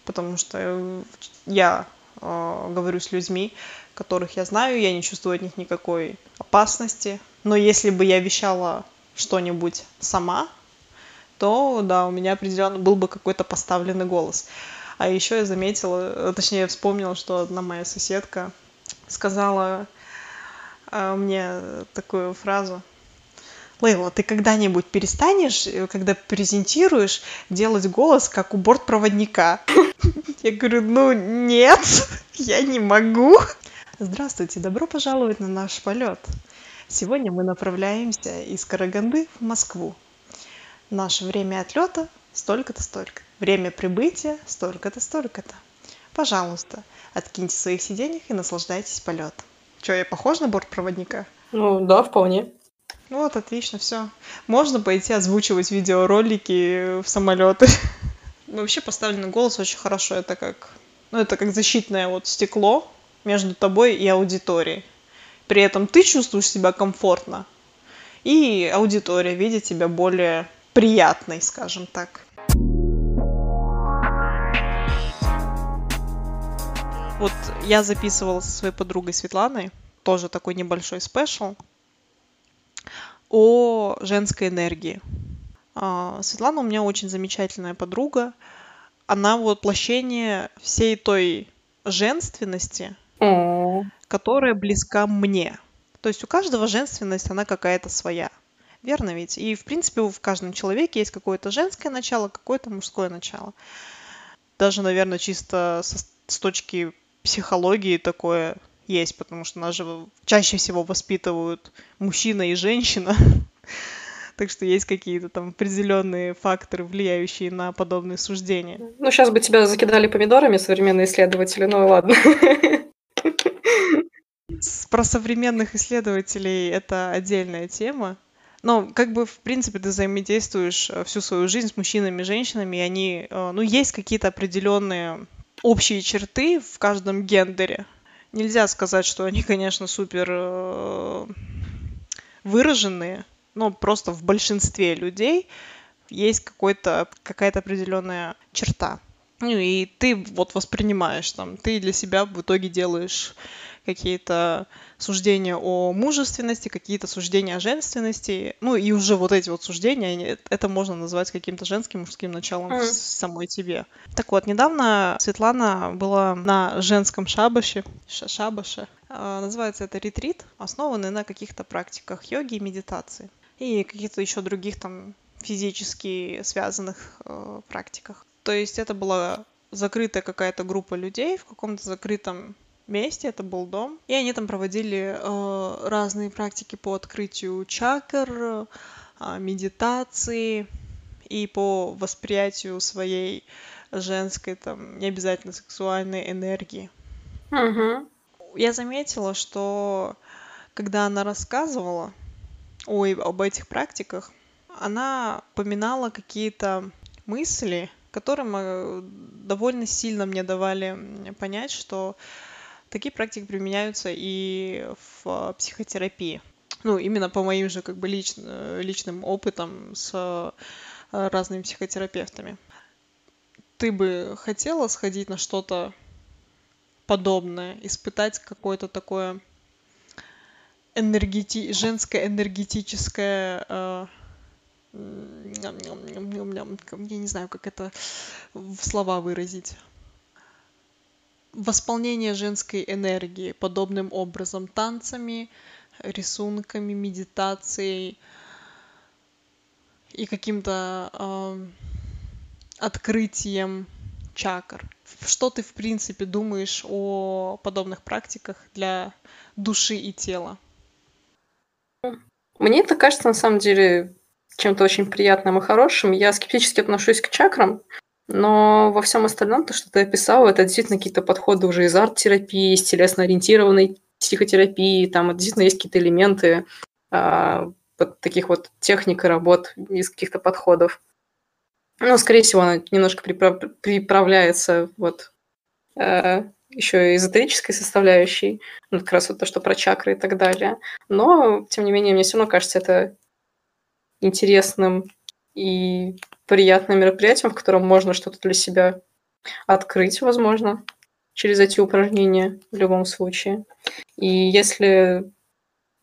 потому что я э, говорю с людьми, которых я знаю, я не чувствую от них никакой опасности. Но если бы я вещала что-нибудь сама, то да, у меня определенно был бы какой-то поставленный голос. А еще я заметила, точнее, я вспомнила, что одна моя соседка сказала э, мне такую фразу. Лейла, ты когда-нибудь перестанешь, э, когда презентируешь, делать голос, как у бортпроводника? Я говорю, ну нет, я не могу. Здравствуйте, добро пожаловать на наш полет. Сегодня мы направляемся из Караганды в Москву. Наше время отлета столько-то столько. Время прибытия столько-то столько-то. Пожалуйста, откиньте своих сиденьях и наслаждайтесь полетом. Че, я похож на бортпроводника? Ну да, вполне. Ну вот, отлично, все. Можно пойти озвучивать видеоролики в самолеты. Вообще поставленный голос очень хорошо. Это как, ну, это как защитное вот стекло между тобой и аудиторией. При этом ты чувствуешь себя комфортно, и аудитория видит тебя более приятной, скажем так. Вот я записывала со своей подругой Светланой, тоже такой небольшой спешл, о женской энергии. А, Светлана у меня очень замечательная подруга. Она воплощение всей той женственности, которая близка мне. То есть у каждого женственность, она какая-то своя. Верно ведь? И, в принципе, в каждом человеке есть какое-то женское начало, какое-то мужское начало. Даже, наверное, чисто со, с точки психологии такое есть, потому что нас же чаще всего воспитывают мужчина и женщина. Так что есть какие-то там определенные факторы, влияющие на подобные суждения. Ну, сейчас бы тебя закидали помидорами современные исследователи, ну ладно. Про современных исследователей это отдельная тема. Но как бы, в принципе, ты взаимодействуешь э, всю свою жизнь с мужчинами и женщинами, и они, э, ну, есть какие-то определенные общие черты в каждом гендере. Нельзя сказать, что они, конечно, супер э, выраженные, но просто в большинстве людей есть какой-то, какая-то определенная черта. Ну и ты вот воспринимаешь там, ты для себя в итоге делаешь какие-то суждения о мужественности, какие-то суждения о женственности. Ну и уже вот эти вот суждения, это можно назвать каким-то женским, мужским началом mm. самой тебе. Так вот, недавно Светлана была на женском шабаше, шабаше. А, называется это ретрит, основанный на каких-то практиках йоги и медитации. И каких-то еще других там физически связанных э, практиках. То есть это была закрытая какая-то группа людей в каком-то закрытом месте, это был дом. И они там проводили э, разные практики по открытию чакр, э, медитации и по восприятию своей женской, там, не обязательно сексуальной энергии. Угу. Я заметила, что когда она рассказывала ой, об этих практиках, она поминала какие-то мысли, которые довольно сильно мне давали понять, что Такие практики применяются и в психотерапии. Ну, именно по моим же как бы лич, личным опытам с э, разными психотерапевтами. Ты бы хотела сходить на что-то подобное, испытать какое-то такое энергети... женское энергетическое э, я не знаю, как это в слова выразить восполнение женской энергии подобным образом танцами, рисунками, медитацией и каким-то э, открытием чакр. Что ты, в принципе, думаешь о подобных практиках для души и тела? Мне это кажется, на самом деле, чем-то очень приятным и хорошим. Я скептически отношусь к чакрам, но во всем остальном, то, что ты описал, это действительно какие-то подходы уже из арт-терапии, из телесно-ориентированной психотерапии, там действительно есть какие-то элементы а, таких вот техник и работ из каких-то подходов. Ну, скорее всего, она немножко приправ... приправляется вот э, еще эзотерической составляющей, ну, как раз вот то, что про чакры и так далее. Но, тем не менее, мне все равно кажется это интересным и приятным мероприятием, в котором можно что-то для себя открыть, возможно, через эти упражнения в любом случае. И если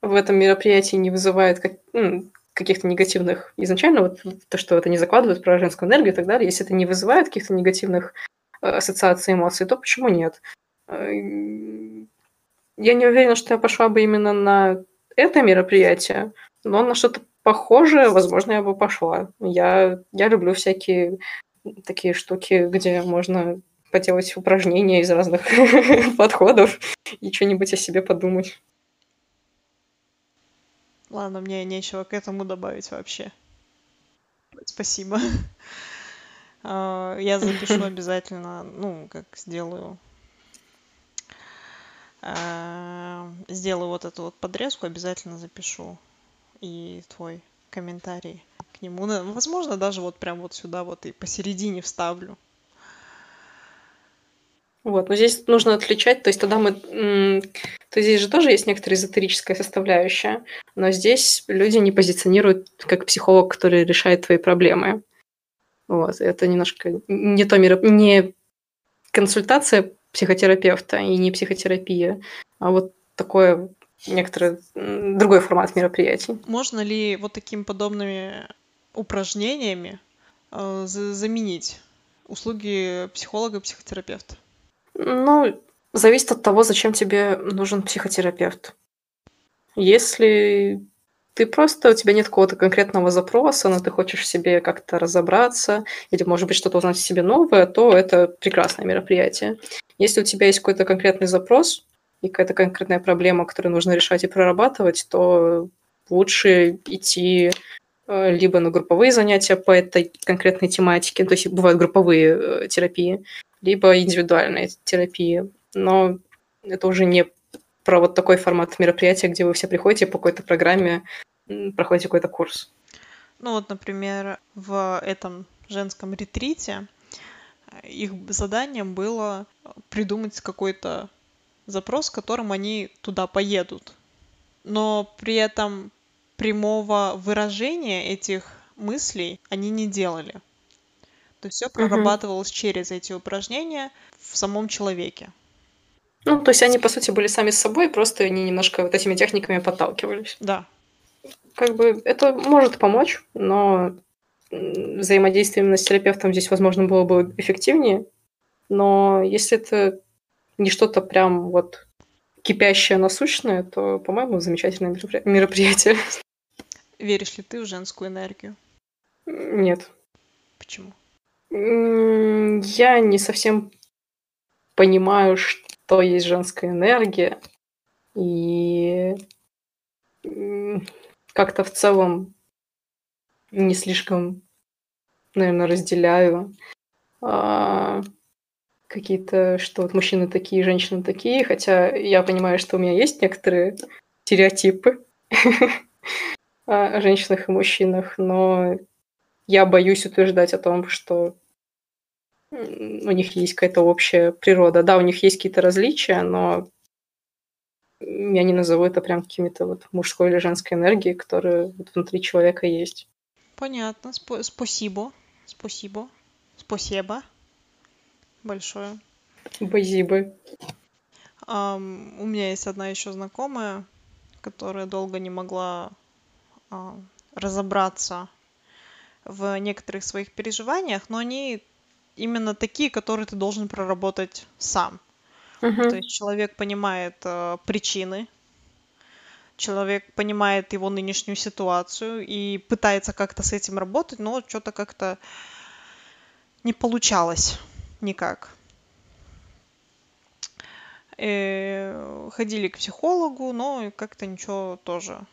в этом мероприятии не вызывает как, ну, каких-то негативных изначально, вот то, что это не закладывает про женскую энергию и так далее, если это не вызывает каких-то негативных э, ассоциаций, эмоций, то почему нет? Э, я не уверена, что я пошла бы именно на это мероприятие, но на что-то похожее, возможно, я бы пошла. Я, я люблю всякие такие штуки, где можно поделать упражнения из разных подходов и что-нибудь о себе подумать. Ладно, мне нечего к этому добавить вообще. Спасибо. А, я запишу обязательно, ну, как сделаю. А, сделаю вот эту вот подрезку, обязательно запишу. И твой комментарий к нему. Ну, возможно, даже вот прям вот сюда вот и посередине вставлю. Вот, но здесь нужно отличать, то есть тогда мы... То здесь же тоже есть некоторая эзотерическая составляющая, но здесь люди не позиционируют как психолог, который решает твои проблемы. Вот, это немножко не то миро... не консультация психотерапевта и не психотерапия, а вот такое некоторый другой формат мероприятий. Можно ли вот такими подобными упражнениями э, заменить услуги психолога психотерапевта? Ну, зависит от того, зачем тебе нужен психотерапевт. Если ты просто, у тебя нет какого-то конкретного запроса, но ты хочешь себе как-то разобраться, или, может быть, что-то узнать о себе новое, то это прекрасное мероприятие. Если у тебя есть какой-то конкретный запрос и какая-то конкретная проблема, которую нужно решать и прорабатывать, то лучше идти э, либо на групповые занятия по этой конкретной тематике, то есть бывают групповые э, терапии, либо индивидуальная терапия. Но это уже не про вот такой формат мероприятия, где вы все приходите по какой-то программе, проходите какой-то курс. Ну вот, например, в этом женском ретрите э, их заданием было придумать какой-то запрос, с которым они туда поедут. Но при этом прямого выражения этих мыслей они не делали. То есть все прорабатывалось угу. через эти упражнения в самом человеке. Ну, то есть они, по сути, были сами с собой, просто они немножко вот этими техниками подталкивались. Да. Как бы это может помочь, но взаимодействие именно с терапевтом здесь, возможно, было бы эффективнее. Но если это не что-то прям вот кипящее, насущное, то, по-моему, замечательное мероприятие. Веришь ли ты в женскую энергию? Нет. Почему? Я не совсем понимаю, что есть женская энергия. И как-то в целом не слишком, наверное, разделяю а, какие-то, что вот мужчины такие, женщины такие, хотя я понимаю, что у меня есть некоторые стереотипы о женщинах и мужчинах, но я боюсь утверждать о том, что у них есть какая-то общая природа. Да, у них есть какие-то различия, но я не назову это прям какими-то вот мужской или женской энергией, которые вот внутри человека есть. Понятно. Сп- спасибо. Спасибо. Спасибо. Большое. Спасибо. Um, у меня есть одна еще знакомая, которая долго не могла uh, разобраться в некоторых своих переживаниях, но они именно такие, которые ты должен проработать сам. Uh-huh. То есть человек понимает э, причины, человек понимает его нынешнюю ситуацию и пытается как-то с этим работать, но что-то как-то не получалось никак. Э, ходили к психологу, но как-то ничего тоже.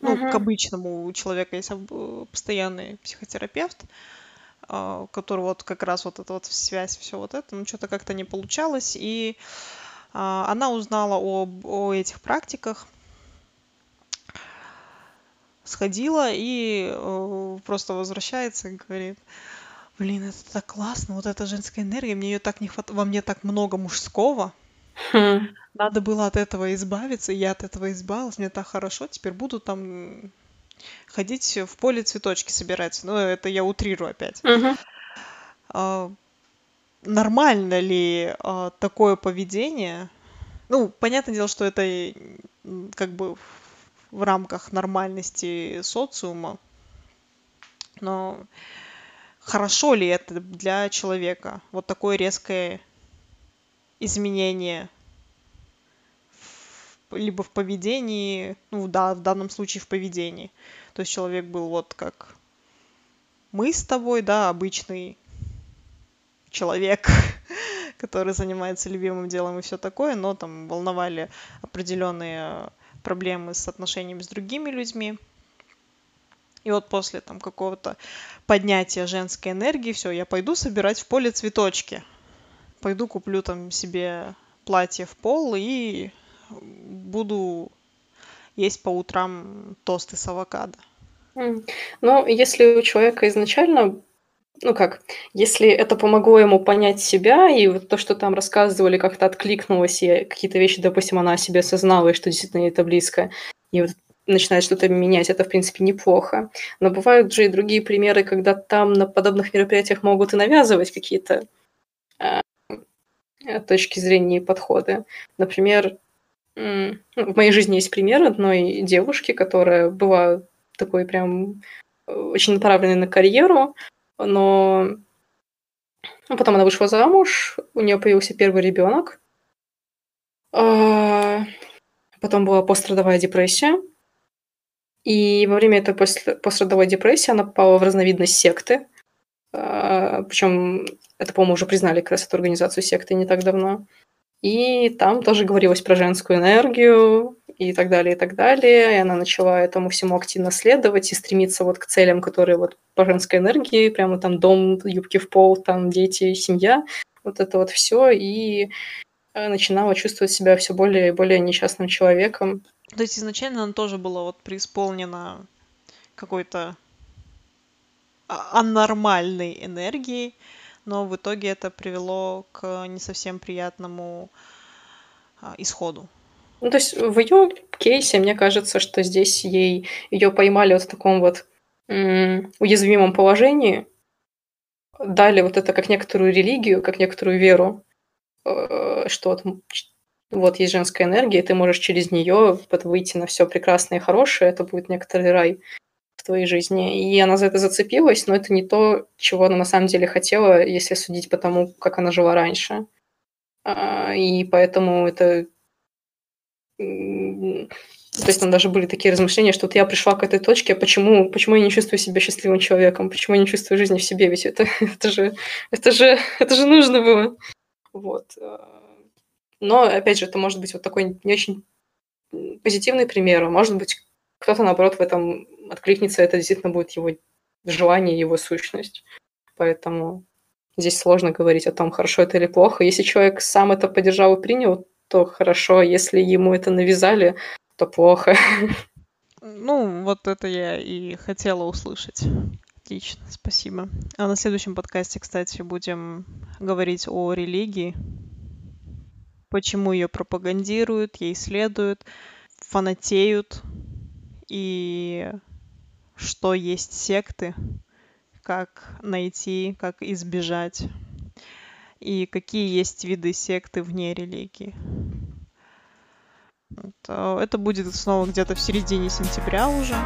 Ну, uh-huh. к обычному у человека есть постоянный психотерапевт, а, который вот как раз вот эта вот связь, все вот это, ну что-то как-то не получалось, и а, она узнала об, о этих практиках, сходила и э, просто возвращается и говорит, блин, это так классно, вот эта женская энергия, мне ее так не хватает, во мне так много мужского, хм. надо было от этого избавиться, и я от этого избавилась, мне так хорошо, теперь буду там ходить в поле цветочки собирать. Ну, это я утрирую опять. А, нормально ли а, такое поведение? Ну, понятное дело, что это как бы в рамках нормальности социума, но хорошо ли это для человека? Вот такое резкое изменение либо в поведении, ну да, в данном случае в поведении. То есть человек был вот как мы с тобой, да, обычный человек, который занимается любимым делом и все такое, но там волновали определенные проблемы с отношениями с другими людьми. И вот после там какого-то поднятия женской энергии, все, я пойду собирать в поле цветочки. Пойду куплю там себе платье в пол и буду есть по утрам тосты с авокадо. Ну, если у человека изначально, ну как, если это помогло ему понять себя, и вот то, что там рассказывали, как-то откликнулось, и какие-то вещи, допустим, она о себе осознала, и что действительно ей это близко, и вот начинает что-то менять, это, в принципе, неплохо. Но бывают же и другие примеры, когда там на подобных мероприятиях могут и навязывать какие-то а, э, точки зрения и подходы. Например, ну, в моей жизни есть пример одной девушки, которая была такой прям э, очень направленной на карьеру, но ну, потом она вышла замуж, у нее появился первый ребенок, а, потом была пострадовая депрессия, и во время этой после- пострадовой депрессии она попала в разновидность секты, причем это, по-моему, уже признали как раз эту организацию секты не так давно. И там тоже говорилось про женскую энергию и так далее, и так далее. И она начала этому всему активно следовать и стремиться вот к целям, которые вот по женской энергии, прямо там дом, юбки в пол, там дети, семья, вот это вот все. И э, начинала чувствовать себя все более и более несчастным человеком. То есть изначально она тоже была вот преисполнена какой-то а- анормальной энергией, но в итоге это привело к не совсем приятному а, исходу. Ну, то есть в ее кейсе, мне кажется, что здесь ей ее поймали вот в таком вот м, уязвимом положении, дали вот это как некоторую религию, как некоторую веру, э, что вот, вот есть женская энергия, и ты можешь через нее выйти на все прекрасное и хорошее, это будет некоторый рай в твоей жизни. И она за это зацепилась, но это не то, чего она на самом деле хотела, если судить по тому, как она жила раньше. А, И поэтому это То есть там даже были такие размышления, что вот я пришла к этой точке, а почему, почему я не чувствую себя счастливым человеком, почему я не чувствую жизни в себе, ведь это, это, же, это, же, это же нужно было. Вот. Но, опять же, это может быть вот такой не очень позитивный пример, может быть, кто-то, наоборот, в этом откликнется, это действительно будет его желание, его сущность. Поэтому здесь сложно говорить о том, хорошо это или плохо. Если человек сам это поддержал и принял, то хорошо. Если ему это навязали, то плохо. Ну, вот это я и хотела услышать. Отлично, спасибо. А на следующем подкасте, кстати, будем говорить о религии, почему ее пропагандируют, ей следуют, фанатеют, и что есть секты, как найти, как избежать, и какие есть виды секты вне религии. А Это будет снова где-то в середине сентября уже.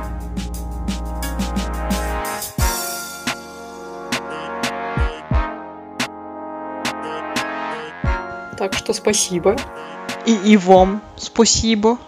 Так что спасибо. И, и вам спасибо.